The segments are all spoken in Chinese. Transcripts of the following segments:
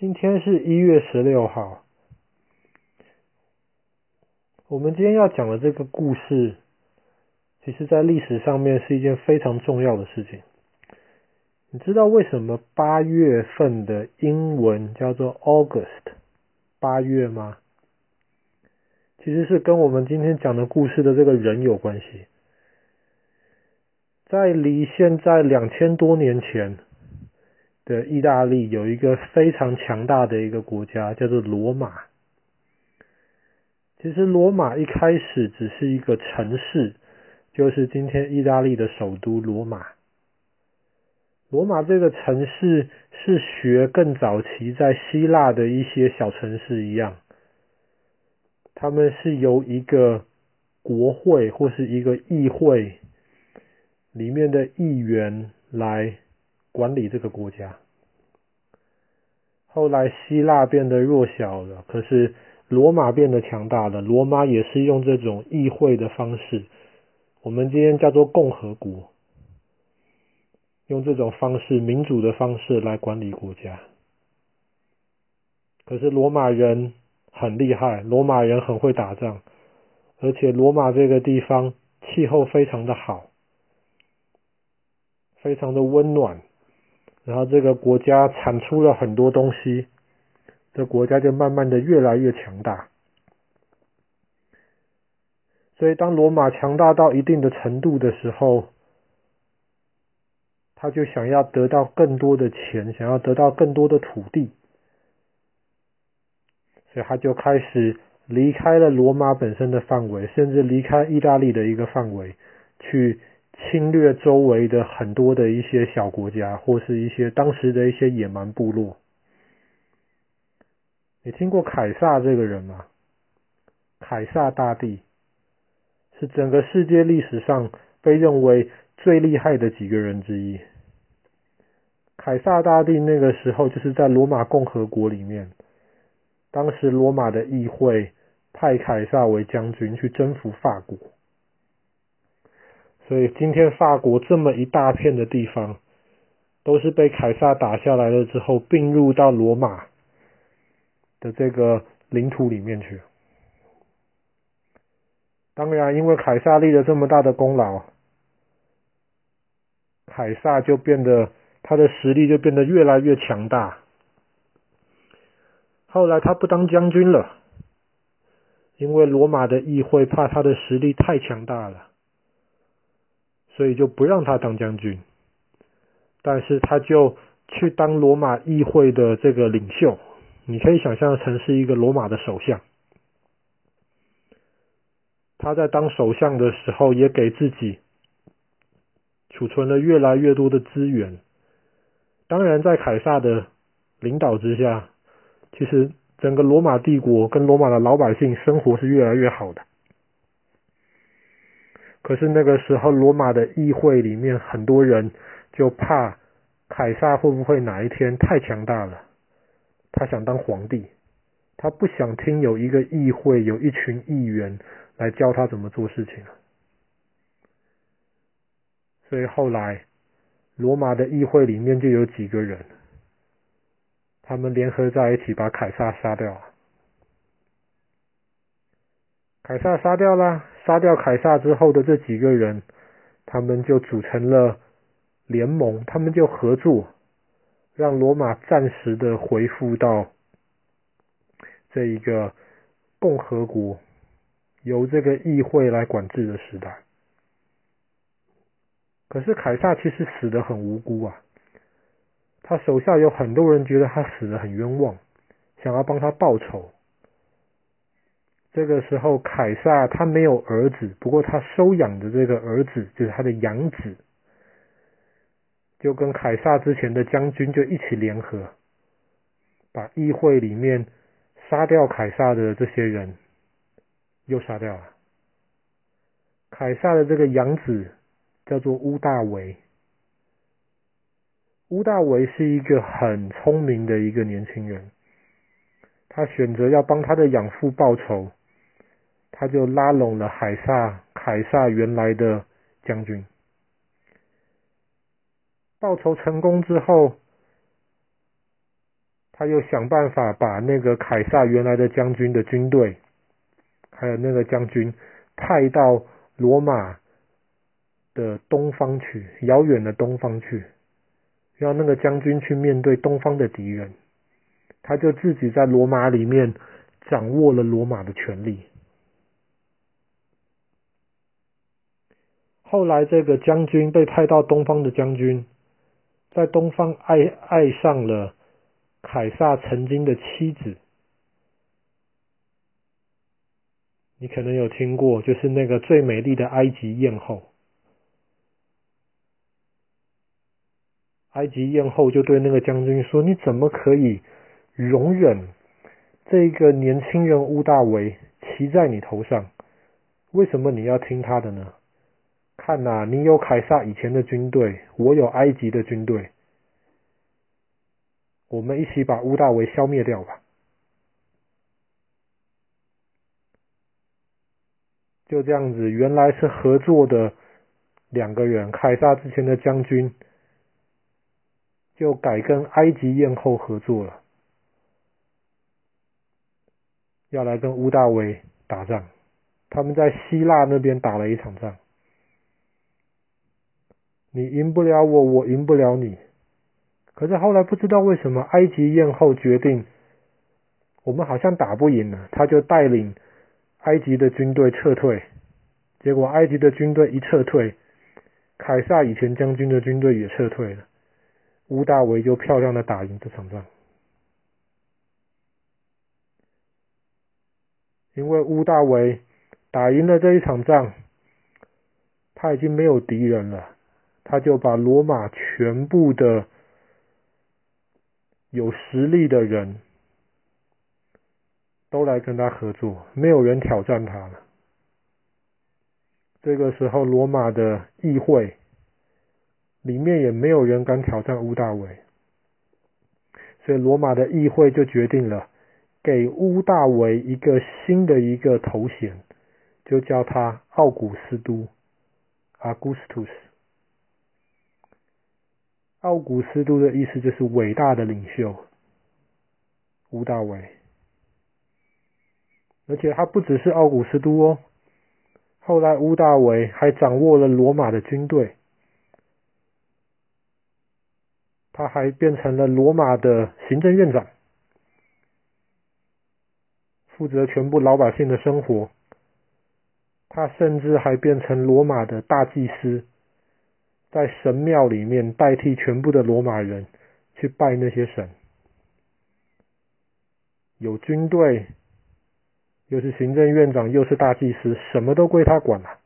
今天是一月十六号。我们今天要讲的这个故事，其实在历史上面是一件非常重要的事情。你知道为什么八月份的英文叫做 August，八月吗？其实是跟我们今天讲的故事的这个人有关系。在离现在两千多年前。的意大利有一个非常强大的一个国家，叫做罗马。其实罗马一开始只是一个城市，就是今天意大利的首都罗马。罗马这个城市是学更早期在希腊的一些小城市一样，他们是由一个国会或是一个议会里面的议员来。管理这个国家。后来希腊变得弱小了，可是罗马变得强大了。罗马也是用这种议会的方式，我们今天叫做共和国，用这种方式，民主的方式来管理国家。可是罗马人很厉害，罗马人很会打仗，而且罗马这个地方气候非常的好，非常的温暖。然后这个国家产出了很多东西，这国家就慢慢的越来越强大。所以当罗马强大到一定的程度的时候，他就想要得到更多的钱，想要得到更多的土地，所以他就开始离开了罗马本身的范围，甚至离开意大利的一个范围去。侵略周围的很多的一些小国家，或是一些当时的一些野蛮部落。你听过凯撒这个人吗？凯撒大帝是整个世界历史上被认为最厉害的几个人之一。凯撒大帝那个时候就是在罗马共和国里面，当时罗马的议会派凯撒为将军去征服法国。所以今天法国这么一大片的地方，都是被凯撒打下来了之后，并入到罗马的这个领土里面去。当然，因为凯撒立了这么大的功劳，凯撒就变得他的实力就变得越来越强大。后来他不当将军了，因为罗马的议会怕他的实力太强大了。所以就不让他当将军，但是他就去当罗马议会的这个领袖，你可以想象成是一个罗马的首相。他在当首相的时候，也给自己储存了越来越多的资源。当然，在凯撒的领导之下，其实整个罗马帝国跟罗马的老百姓生活是越来越好的。可是那个时候，罗马的议会里面很多人就怕凯撒会不会哪一天太强大了，他想当皇帝，他不想听有一个议会有一群议员来教他怎么做事情。所以后来罗马的议会里面就有几个人，他们联合在一起把凯撒杀掉了。凯撒杀掉了。杀掉凯撒之后的这几个人，他们就组成了联盟，他们就合作，让罗马暂时的恢复到这一个共和国，由这个议会来管制的时代。可是凯撒其实死得很无辜啊，他手下有很多人觉得他死得很冤枉，想要帮他报仇。这个时候，凯撒他没有儿子，不过他收养的这个儿子就是他的养子，就跟凯撒之前的将军就一起联合，把议会里面杀掉凯撒的这些人又杀掉了。凯撒的这个养子叫做屋大维，屋大维是一个很聪明的一个年轻人，他选择要帮他的养父报仇。他就拉拢了凯撒，凯撒原来的将军。报仇成功之后，他又想办法把那个凯撒原来的将军的军队，还有那个将军派到罗马的东方去，遥远的东方去，让那个将军去面对东方的敌人。他就自己在罗马里面掌握了罗马的权力。后来，这个将军被派到东方的将军，在东方爱爱上了凯撒曾经的妻子。你可能有听过，就是那个最美丽的埃及艳后。埃及艳后就对那个将军说：“你怎么可以容忍这个年轻人屋大维骑在你头上？为什么你要听他的呢？”看呐，你有凯撒以前的军队，我有埃及的军队，我们一起把屋大维消灭掉吧。就这样子，原来是合作的两个人，凯撒之前的将军就改跟埃及艳后合作了，要来跟屋大维打仗。他们在希腊那边打了一场仗。你赢不了我，我赢不了你。可是后来不知道为什么，埃及艳后决定，我们好像打不赢了，他就带领埃及的军队撤退。结果埃及的军队一撤退，凯撒以前将军的军队也撤退了，屋大维就漂亮的打赢这场仗。因为屋大维打赢了这一场仗，他已经没有敌人了。他就把罗马全部的有实力的人都来跟他合作，没有人挑战他了。这个时候，罗马的议会里面也没有人敢挑战屋大维，所以罗马的议会就决定了给屋大维一个新的一个头衔，就叫他奥古斯都 （Augustus）。奥古斯都的意思就是伟大的领袖，屋大维。而且他不只是奥古斯都哦，后来屋大维还掌握了罗马的军队，他还变成了罗马的行政院长，负责全部老百姓的生活。他甚至还变成罗马的大祭司。在神庙里面代替全部的罗马人去拜那些神，有军队，又是行政院长，又是大祭司，什么都归他管了。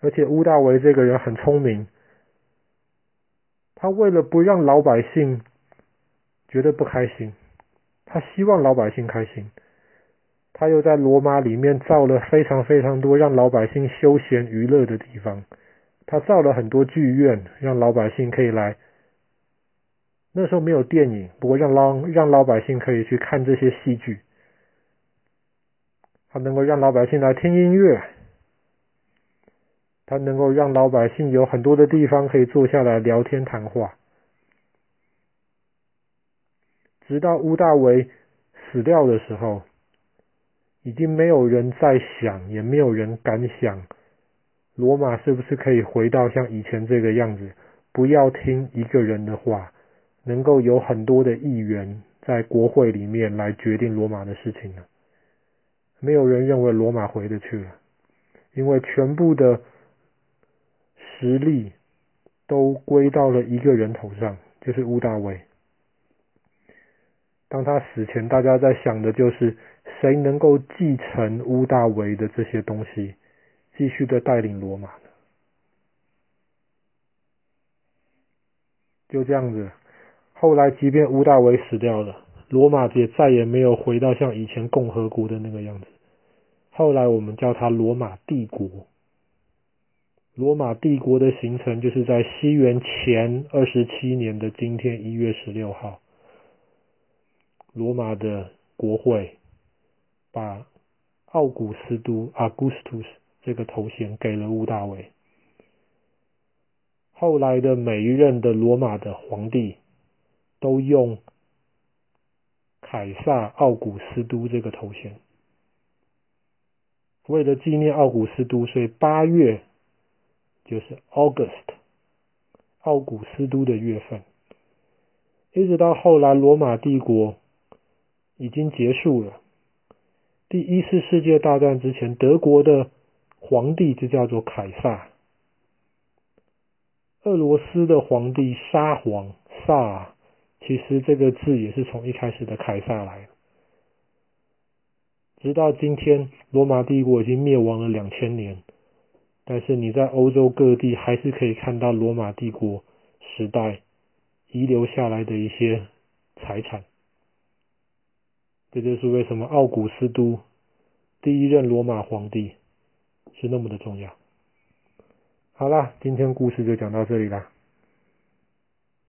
而且屋大维这个人很聪明，他为了不让老百姓觉得不开心，他希望老百姓开心。他又在罗马里面造了非常非常多让老百姓休闲娱乐的地方，他造了很多剧院，让老百姓可以来。那时候没有电影，不过让老让老百姓可以去看这些戏剧。他能够让老百姓来听音乐，他能够让老百姓有很多的地方可以坐下来聊天谈话。直到乌大维死掉的时候。已经没有人在想，也没有人敢想，罗马是不是可以回到像以前这个样子？不要听一个人的话，能够有很多的议员在国会里面来决定罗马的事情呢？没有人认为罗马回得去了，因为全部的实力都归到了一个人头上，就是屋大维。当他死前，大家在想的就是谁能够继承屋大维的这些东西，继续的带领罗马呢？就这样子，后来即便屋大维死掉了，罗马也再也没有回到像以前共和国的那个样子。后来我们叫它罗马帝国。罗马帝国的形成就是在西元前二十七年的今天一月十六号。罗马的国会把奥古斯都 （Augustus） 这个头衔给了屋大维。后来的每一任的罗马的皇帝都用凯撒奥古斯都这个头衔。为了纪念奥古斯都，所以八月就是 August，奥古斯都的月份。一直到后来罗马帝国已经结束了，第一次世界大战之前，德国的皇帝就叫做凯撒。俄罗斯的皇帝沙皇萨，其实这个字也是从一开始的凯撒来的。直到今天，罗马帝国已经灭亡了两千年，但是你在欧洲各地还是可以看到罗马帝国时代遗留下来的一些财产。这就是为什么奥古斯都第一任罗马皇帝是那么的重要。好啦，今天故事就讲到这里啦。